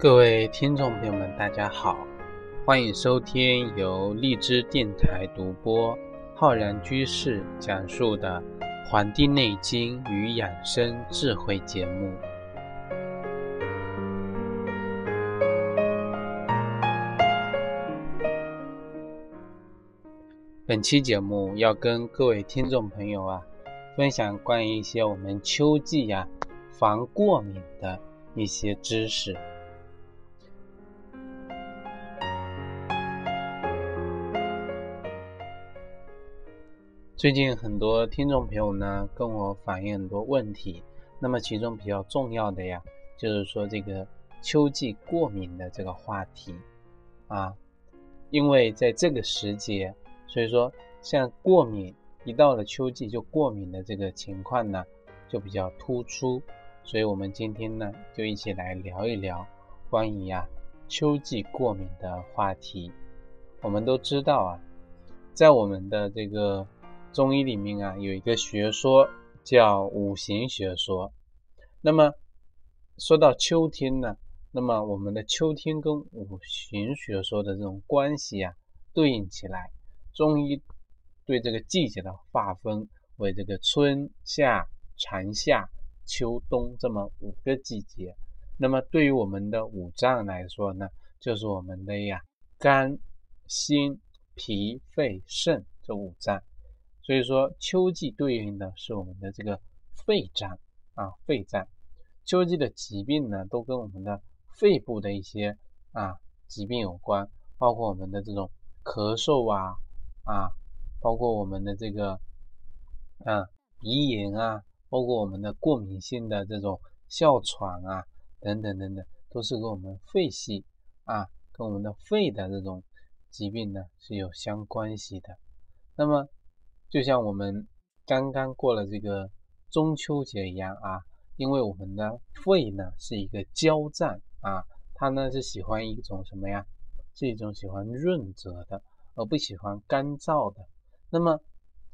各位听众朋友们，大家好，欢迎收听由荔枝电台独播、浩然居士讲述的《黄帝内经与养生智慧》节目。本期节目要跟各位听众朋友啊，分享关于一些我们秋季呀防过敏的一些知识。最近很多听众朋友呢跟我反映很多问题，那么其中比较重要的呀，就是说这个秋季过敏的这个话题啊，因为在这个时节，所以说像过敏一到了秋季就过敏的这个情况呢就比较突出，所以我们今天呢就一起来聊一聊关于呀秋季过敏的话题。我们都知道啊，在我们的这个中医里面啊，有一个学说叫五行学说。那么说到秋天呢，那么我们的秋天跟五行学说的这种关系啊，对应起来，中医对这个季节的划分为这个春夏长夏秋冬这么五个季节。那么对于我们的五脏来说呢，就是我们的呀肝、心、脾、肺、肾这五脏。所以说，秋季对应的是我们的这个肺脏啊，肺脏。秋季的疾病呢，都跟我们的肺部的一些啊疾病有关，包括我们的这种咳嗽啊啊，包括我们的这个啊鼻炎啊，包括我们的过敏性的这种哮喘啊等等等等，都是跟我们肺系啊，跟我们的肺的这种疾病呢是有相关系的。那么，就像我们刚刚过了这个中秋节一样啊，因为我们的肺呢是一个焦脏啊，它呢是喜欢一种什么呀？是一种喜欢润泽的，而不喜欢干燥的。那么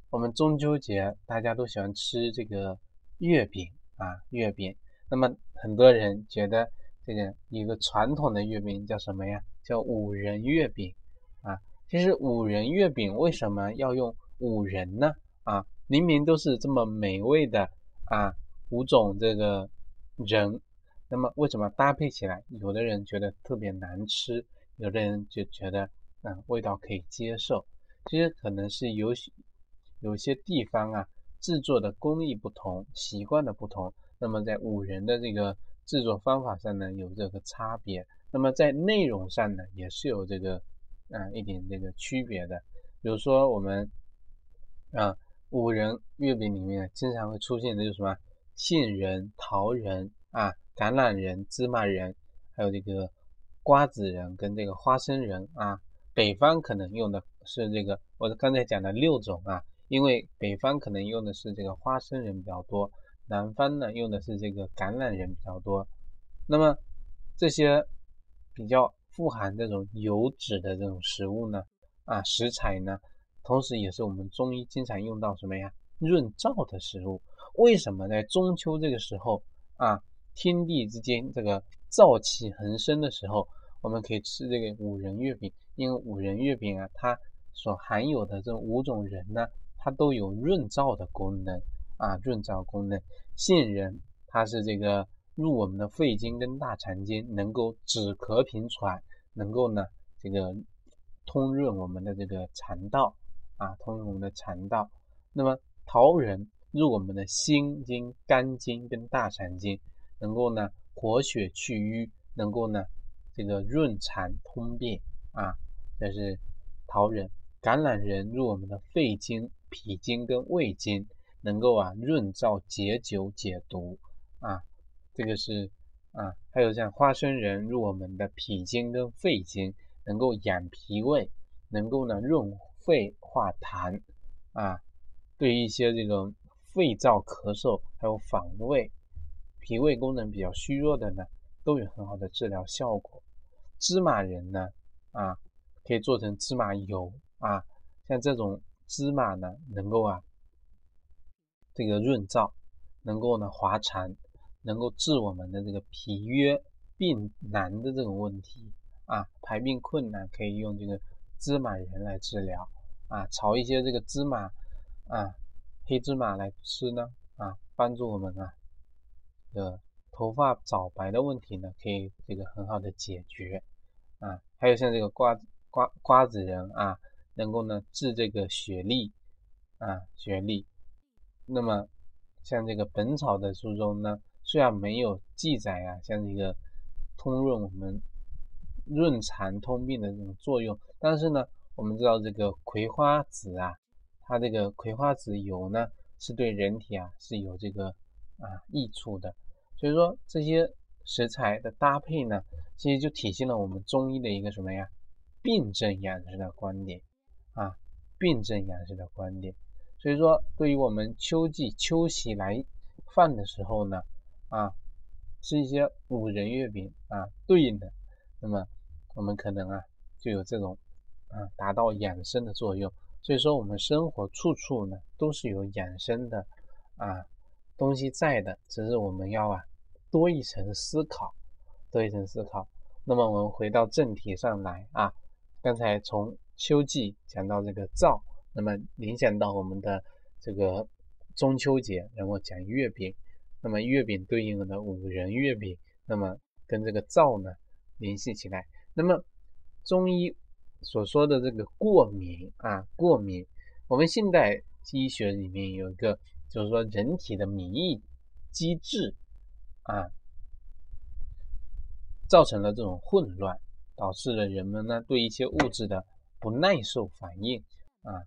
我们中秋节大家都喜欢吃这个月饼啊，月饼。那么很多人觉得这个一个传统的月饼叫什么呀？叫五仁月饼啊。其实五仁月饼为什么要用？五仁呢？啊，明明都是这么美味的啊，五种这个仁，那么为什么搭配起来，有的人觉得特别难吃，有的人就觉得啊味道可以接受？其实可能是有有些地方啊制作的工艺不同，习惯的不同，那么在五仁的这个制作方法上呢有这个差别，那么在内容上呢也是有这个啊一点这个区别的，比如说我们。啊，五仁月饼里面经常会出现的就是什么杏仁、桃仁啊、橄榄仁、芝麻仁，还有这个瓜子仁跟这个花生仁啊。北方可能用的是这个，我刚才讲的六种啊，因为北方可能用的是这个花生仁比较多，南方呢用的是这个橄榄仁比较多。那么这些比较富含这种油脂的这种食物呢，啊食材呢？同时，也是我们中医经常用到什么呀？润燥的食物。为什么在中秋这个时候啊，天地之间这个燥气横生的时候，我们可以吃这个五仁月饼？因为五仁月饼啊，它所含有的这五种仁呢，它都有润燥的功能啊，润燥功能。杏仁它是这个入我们的肺经跟大肠经，能够止咳平喘，能够呢这个通润我们的这个肠道。啊，通我们的肠道。那么桃仁入我们的心经、肝经跟大肠经，能够呢活血祛瘀，能够呢这个润肠通便啊。这是桃仁。橄榄仁入我们的肺经、脾经跟胃经，能够啊润燥解酒解毒啊。这个是啊，还有像花生仁入我们的脾经跟肺经，能够养脾胃，能够呢润。肺化痰啊，对一些这个肺燥咳嗽，还有反胃、脾胃功能比较虚弱的呢，都有很好的治疗效果。芝麻仁呢，啊，可以做成芝麻油啊，像这种芝麻呢，能够啊，这个润燥，能够呢滑肠，能够治我们的这个脾约病难的这种问题啊，排病困难，可以用这个芝麻仁来治疗啊，炒一些这个芝麻啊，黑芝麻来吃呢啊，帮助我们啊的头发早白的问题呢，可以这个很好的解决啊。还有像这个瓜瓜瓜子仁啊，能够呢治这个血痢啊，血痢。那么像这个《本草》的书中呢，虽然没有记载啊，像这个通润我们润肠通病的这种作用，但是呢，我们知道这个葵花籽啊，它这个葵花籽油呢，是对人体啊是有这个啊益处的。所以说这些食材的搭配呢，其实就体现了我们中医的一个什么呀？病症养生的观点啊，病症养生的观点。所以说，对于我们秋季秋喜来犯的时候呢，啊，吃一些五仁月饼啊，对应的，那么我们可能啊就有这种啊达到养生的作用。所以说，我们生活处处呢都是有养生的啊东西在的，只是我们要啊多一层思考，多一层思考。那么我们回到正题上来啊，刚才从秋季讲到这个燥。那么联想到我们的这个中秋节，然后讲月饼，那么月饼对应的五仁月饼，那么跟这个燥呢联系起来。那么中医所说的这个过敏啊，过敏，我们现代医学里面有一个，就是说人体的免疫机制啊，造成了这种混乱，导致了人们呢对一些物质的不耐受反应啊。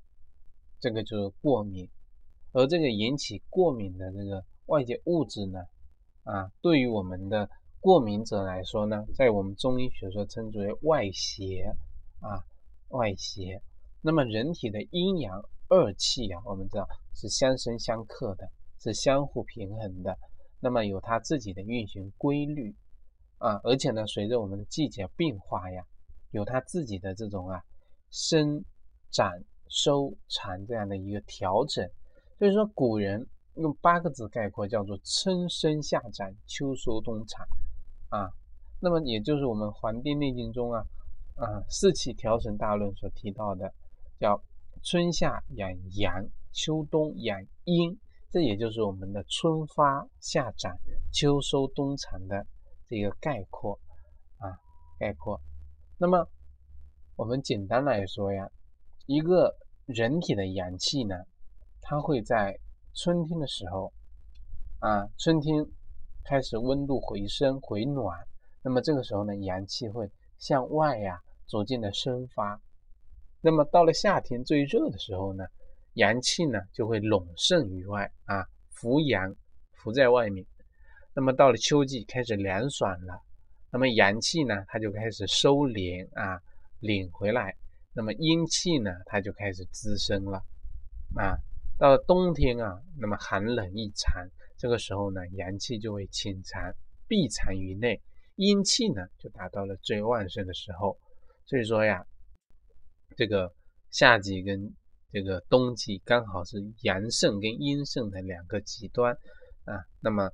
这个就是过敏，而这个引起过敏的这个外界物质呢，啊，对于我们的过敏者来说呢，在我们中医学说称之为外邪啊，外邪。那么人体的阴阳二气啊，我们知道是相生相克的，是相互平衡的。那么有它自己的运行规律啊，而且呢，随着我们的季节变化呀，有它自己的这种啊生长。收藏这样的一个调整，所以说古人用八个字概括，叫做春生夏长，秋收冬藏啊。那么也就是我们《黄帝内经》中啊啊四气调整大论所提到的，叫春夏养阳，秋冬养阴。这也就是我们的春发夏长，秋收冬藏的这个概括啊概括。那么我们简单来说呀。一个人体的阳气呢，它会在春天的时候，啊，春天开始温度回升回暖，那么这个时候呢，阳气会向外呀逐渐的生发。那么到了夏天最热的时候呢，阳气呢就会笼盛于外啊，浮阳浮在外面。那么到了秋季开始凉爽了，那么阳气呢它就开始收敛啊，领回来。那么阴气呢，它就开始滋生了啊。到了冬天啊，那么寒冷异常，这个时候呢，阳气就会潜藏闭藏于内，阴气呢就达到了最旺盛的时候。所以说呀，这个夏季跟这个冬季刚好是阳盛跟阴盛的两个极端啊。那么，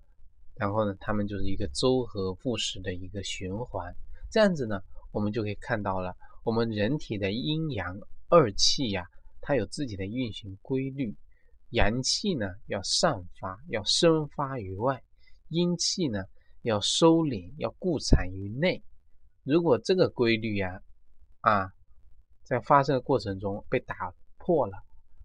然后呢，他们就是一个周和复始的一个循环。这样子呢，我们就可以看到了。我们人体的阴阳二气呀，它有自己的运行规律。阳气呢要散发，要生发于外；阴气呢要收敛，要固藏于内。如果这个规律呀，啊，啊在发生的过程中被打破了，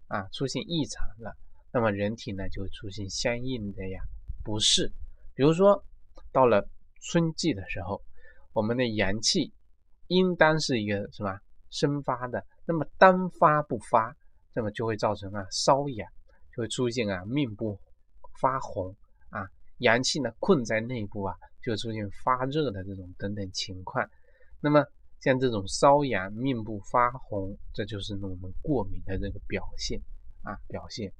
啊，出现异常了，那么人体呢就会出现相应的呀不适。比如说，到了春季的时候，我们的阳气。应当是一个什么生发的，那么单发不发，那么就会造成啊瘙痒，就会出现啊面部发红啊，阳气呢困在内部啊，就出现发热的这种等等情况。那么像这种瘙痒、面部发红，这就是我们过敏的这个表现啊表现。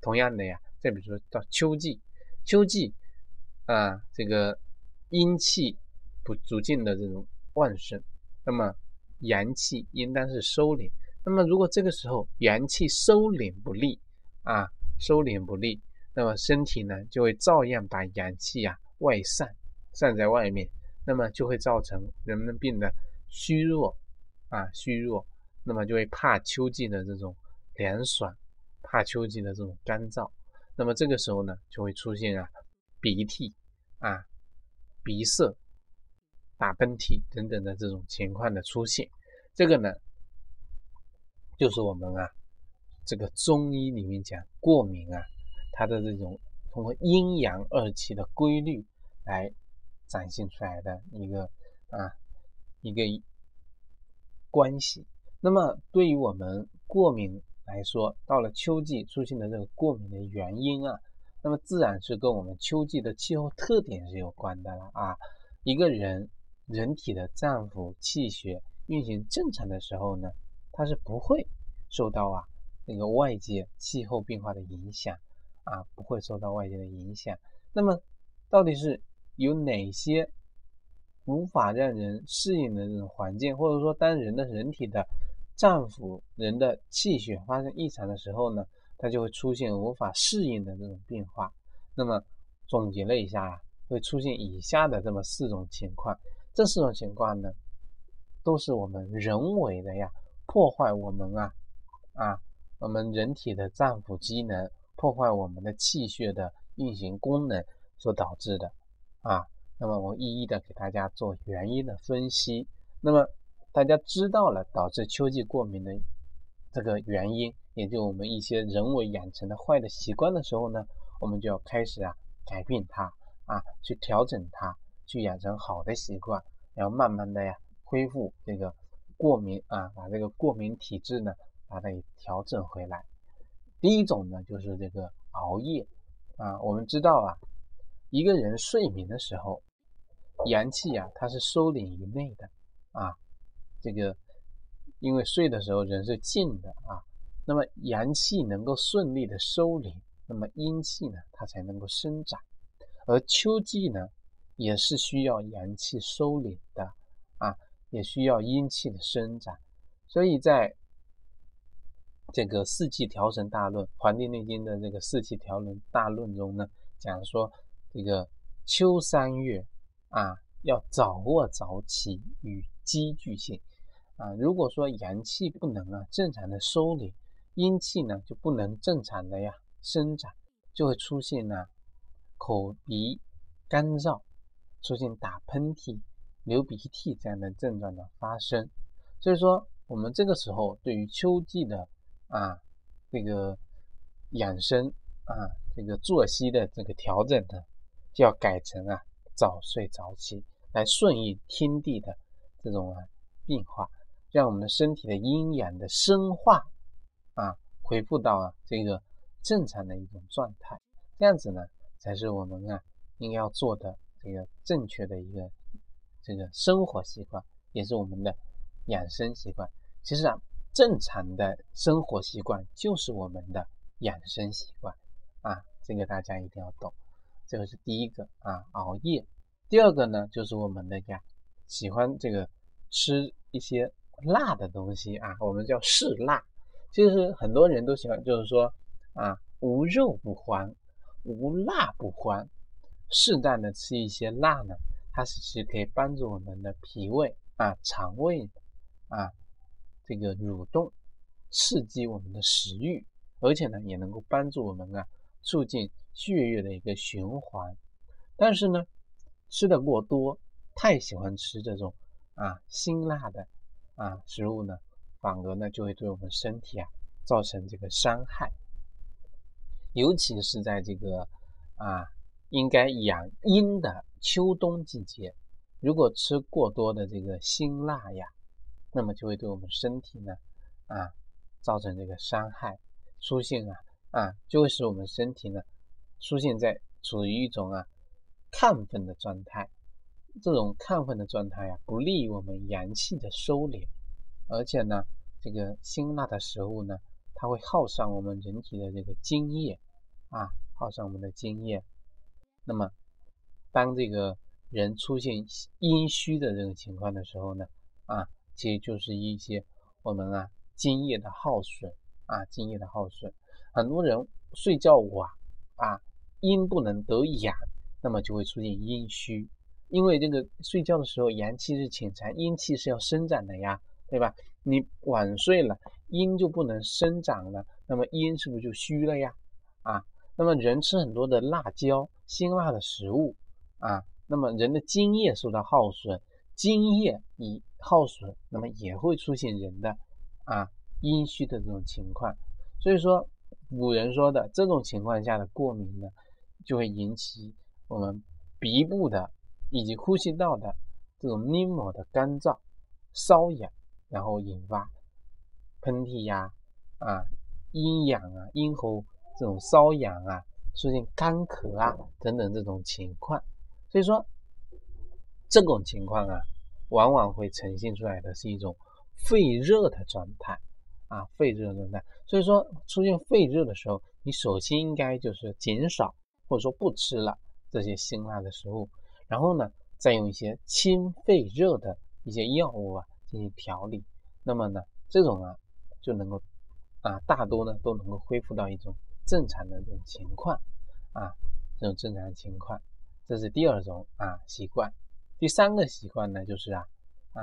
同样的呀，再比如说到秋季，秋季啊这个阴气不逐渐的这种旺盛。那么阳气应当是收敛。那么如果这个时候阳气收敛不利啊，收敛不利，那么身体呢就会照样把阳气啊外散，散在外面。那么就会造成人们病的虚弱啊，虚弱，那么就会怕秋季的这种凉爽，怕秋季的这种干燥，那么这个时候呢，就会出现啊鼻涕啊、鼻塞、打喷嚏等等的这种情况的出现，这个呢，就是我们啊这个中医里面讲过敏啊，它的这种。通过阴阳二气的规律来展现出来的一个啊一个关系。那么对于我们过敏来说，到了秋季出现的这个过敏的原因啊，那么自然是跟我们秋季的气候特点是有关的了啊。一个人人体的脏腑气血运行正常的时候呢，它是不会受到啊那个外界气候变化的影响。啊，不会受到外界的影响。那么，到底是有哪些无法让人适应的这种环境，或者说，当人的人体的脏腑、人的气血发生异常的时候呢，它就会出现无法适应的这种变化。那么，总结了一下啊，会出现以下的这么四种情况。这四种情况呢，都是我们人为的呀，破坏我们啊啊，我们人体的脏腑机能。破坏我们的气血的运行功能所导致的啊，那么我一一的给大家做原因的分析。那么大家知道了导致秋季过敏的这个原因，也就我们一些人为养成的坏的习惯的时候呢，我们就要开始啊改变它啊，去调整它，去养成好的习惯，然后慢慢的呀恢复这个过敏啊，把这个过敏体质呢把它给调整回来。第一种呢，就是这个熬夜啊。我们知道啊，一个人睡眠的时候，阳气啊，它是收敛于内的啊。这个因为睡的时候人是静的啊，那么阳气能够顺利的收敛，那么阴气呢，它才能够生长。而秋季呢，也是需要阳气收敛的啊，也需要阴气的生长。所以在这个四季调神大论，《黄帝内经》的这个四季调神大论中呢，讲说这个秋三月啊，要早卧早起与积聚性啊。如果说阳气不能啊正常的收敛，阴气呢就不能正常的呀生长，就会出现呢口鼻干燥，出现打喷嚏、流鼻涕这样的症状的发生。所以说，我们这个时候对于秋季的啊，这个养生啊，这个作息的这个调整呢，就要改成啊早睡早起，来顺应天地的这种啊变化，让我们的身体的阴阳的生化啊恢复到啊这个正常的一种状态，这样子呢才是我们啊应该要做的这个正确的一个这个生活习惯，也是我们的养生习惯。其实啊。正常的生活习惯就是我们的养生习惯啊，这个大家一定要懂。这个是第一个啊，熬夜。第二个呢，就是我们的呀，喜欢这个吃一些辣的东西啊，我们叫嗜辣。其实很多人都喜欢，就是说啊，无肉不欢，无辣不欢。适当的吃一些辣呢，它是其实可以帮助我们的脾胃啊、肠胃啊。这个蠕动刺激我们的食欲，而且呢也能够帮助我们啊促进血液的一个循环。但是呢，吃的过多，太喜欢吃这种啊辛辣的啊食物呢，反而呢就会对我们身体啊造成这个伤害。尤其是在这个啊应该养阴的秋冬季节，如果吃过多的这个辛辣呀。那么就会对我们身体呢，啊，造成这个伤害，出现啊啊，就会使我们身体呢，出现在处于一种啊亢奋的状态。这种亢奋的状态啊，不利于我们阳气的收敛，而且呢，这个辛辣的食物呢，它会耗伤我们人体的这个津液啊，耗伤我们的津液。那么，当这个人出现阴虚的这种情况的时候呢，啊。其实就是一些我们啊津液的耗损啊，津液的耗损。很多人睡觉晚啊，阴不能得养，那么就会出现阴虚。因为这个睡觉的时候阳气是潜藏，阴气是要生长的呀，对吧？你晚睡了，阴就不能生长了，那么阴是不是就虚了呀？啊，那么人吃很多的辣椒、辛辣的食物啊，那么人的津液受到耗损，津液一耗损，那么也会出现人的啊阴虚的这种情况。所以说，古人说的这种情况下的过敏呢，就会引起我们鼻部的以及呼吸道的这种黏膜的干燥、瘙痒。然后引发喷嚏呀，啊，阴痒啊，咽喉这种瘙痒啊，出现干咳啊等等这种情况，所以说这种情况啊，往往会呈现出来的是一种肺热的状态啊，肺热的状态。所以说出现肺热的时候，你首先应该就是减少或者说不吃了这些辛辣的食物，然后呢，再用一些清肺热的一些药物啊。进行调理，那么呢，这种啊就能够啊大多呢都能够恢复到一种正常的这种情况啊，这种正常情况，这是第二种啊习惯。第三个习惯呢就是啊啊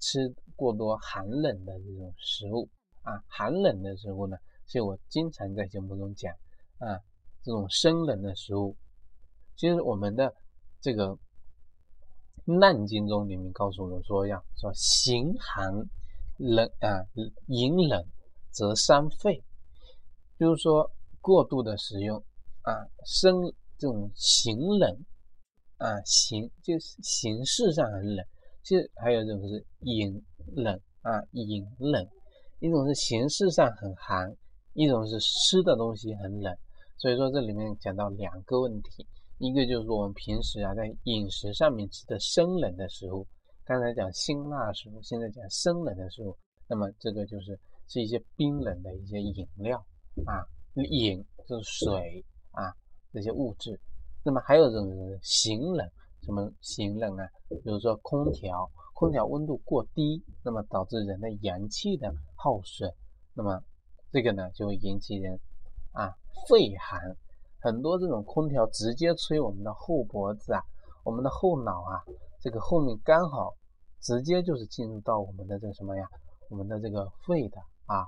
吃过多寒冷的这种食物啊，寒冷的食物呢，所以我经常在节目中讲啊，这种生冷的食物，其实我们的这个。《难经》中里面告诉我们说，要说行寒冷啊，饮冷则伤肺，就是说过度的使用啊，生这种行冷啊，形就是形式上很冷，其实还有一种是饮冷啊，饮冷，一种是形式上很寒，一种是吃的东西很冷，所以说这里面讲到两个问题。一个就是我们平时啊在饮食上面吃的生冷的食物，刚才讲辛辣食物，现在讲生冷的食物，那么这个就是是一些冰冷的一些饮料啊，饮就是水啊这些物质。那么还有一种是形冷，什么形冷啊？比如说空调，空调温度过低，那么导致人的阳气的耗损，那么这个呢就会引起人啊肺寒。很多这种空调直接吹我们的后脖子啊，我们的后脑啊，这个后面刚好直接就是进入到我们的这个什么呀，我们的这个肺的啊，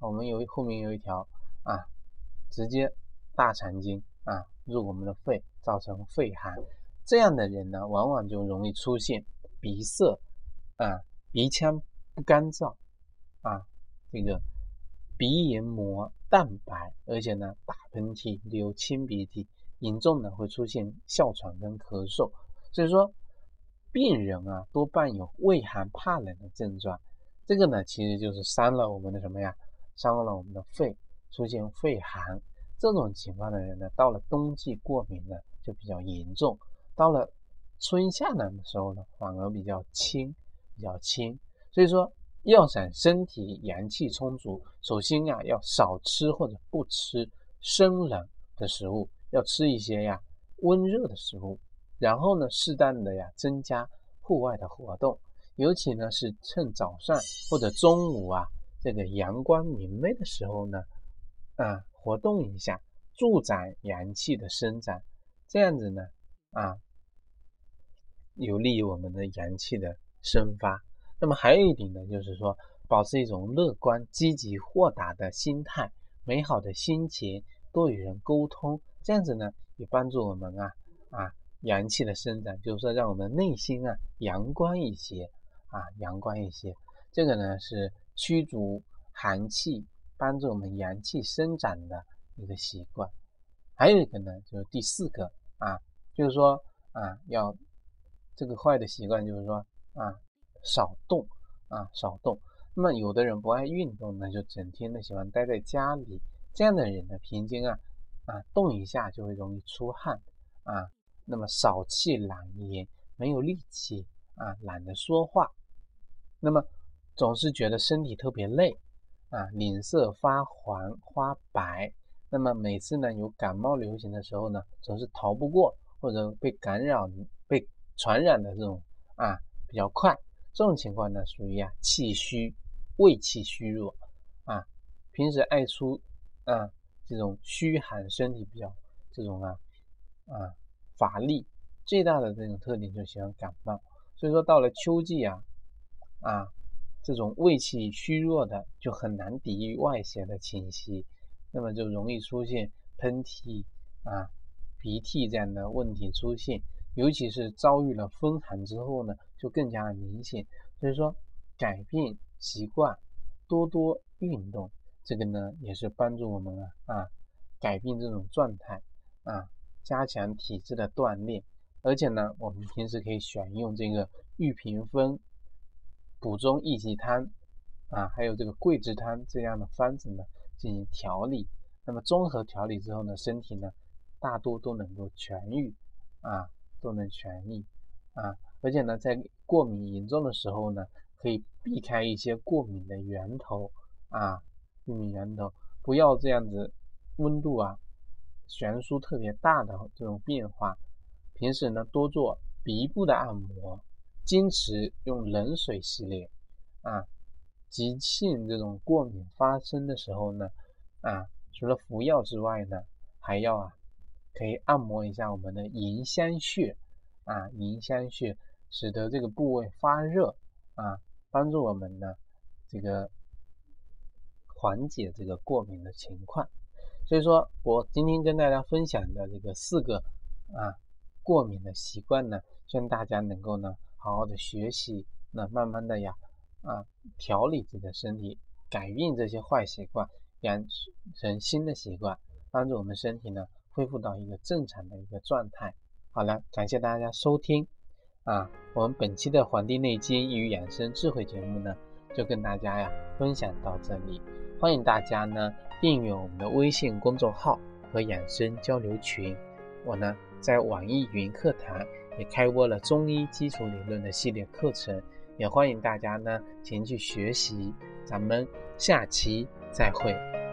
我们有后面有一条啊，直接大肠经啊入我们的肺，造成肺寒。这样的人呢，往往就容易出现鼻塞啊，鼻腔不干燥，这个鼻黏膜。蛋白，而且呢，打喷嚏、流清鼻涕，严重的会出现哮喘跟咳嗽。所以说，病人啊，多伴有畏寒怕冷的症状。这个呢，其实就是伤了我们的什么呀？伤了我们的肺，出现肺寒。这种情况的人呢，到了冬季过敏呢，就比较严重；到了春夏呢的时候呢，反而比较轻，比较轻。所以说。要想身体阳气充足，首先呀要少吃或者不吃生冷的食物，要吃一些呀温热的食物。然后呢，适当的呀增加户外的活动，尤其呢是趁早上或者中午啊这个阳光明媚的时候呢，啊活动一下，助长阳气的生长，这样子呢啊有利于我们的阳气的生发。那么还有一点呢，就是说保持一种乐观、积极、豁达的心态，美好的心情，多与人沟通，这样子呢也帮助我们啊啊阳气的生长，就是说让我们内心啊阳光一些啊阳光一些。这个呢是驱逐寒气，帮助我们阳气生长的一个习惯。还有一个呢就是第四个啊，就是说啊要这个坏的习惯，就是说啊。少动啊，少动。那么有的人不爱运动呢，就整天的喜欢待在家里。这样的人呢，平均啊啊动一下就会容易出汗啊。那么少气懒言，没有力气啊，懒得说话。那么总是觉得身体特别累啊，脸色发黄发白。那么每次呢有感冒流行的时候呢，总是逃不过或者被感染、被传染的这种啊比较快。这种情况呢，属于啊气虚，胃气虚弱啊，平时爱出啊这种虚寒，身体比较这种啊啊乏力最大的这种特点就喜欢感冒。所以说到了秋季啊，啊，这种胃气虚弱的就很难抵御外邪的侵袭，那么就容易出现喷嚏啊、鼻涕这样的问题出现。尤其是遭遇了风寒之后呢，就更加明显。所以说，改变习惯，多多运动，这个呢也是帮助我们啊啊改变这种状态啊，加强体质的锻炼。而且呢，我们平时可以选用这个玉屏风、补中益气汤啊，还有这个桂枝汤这样的方子呢进行调理。那么综合调理之后呢，身体呢大多都能够痊愈啊。都能痊愈啊，而且呢，在过敏严重的时候呢，可以避开一些过敏的源头啊，过敏源头，不要这样子温度啊悬殊特别大的这种变化。平时呢，多做鼻部的按摩，坚持用冷水洗脸啊。急性这种过敏发生的时候呢，啊，除了服药之外呢，还要啊。可以按摩一下我们的迎香穴啊，迎香穴使得这个部位发热啊，帮助我们呢这个缓解这个过敏的情况。所以说我今天跟大家分享的这个四个啊过敏的习惯呢，希望大家能够呢好好的学习，那慢慢的呀啊调理自己的身体，改变这些坏习惯，养成新的习惯，帮助我们身体呢。恢复到一个正常的一个状态。好了，感谢大家收听啊，我们本期的《黄帝内经与养生智慧》节目呢，就跟大家呀分享到这里。欢迎大家呢订阅我们的微信公众号和养生交流群。我呢在网易云课堂也开播了中医基础理论的系列课程，也欢迎大家呢前去学习。咱们下期再会。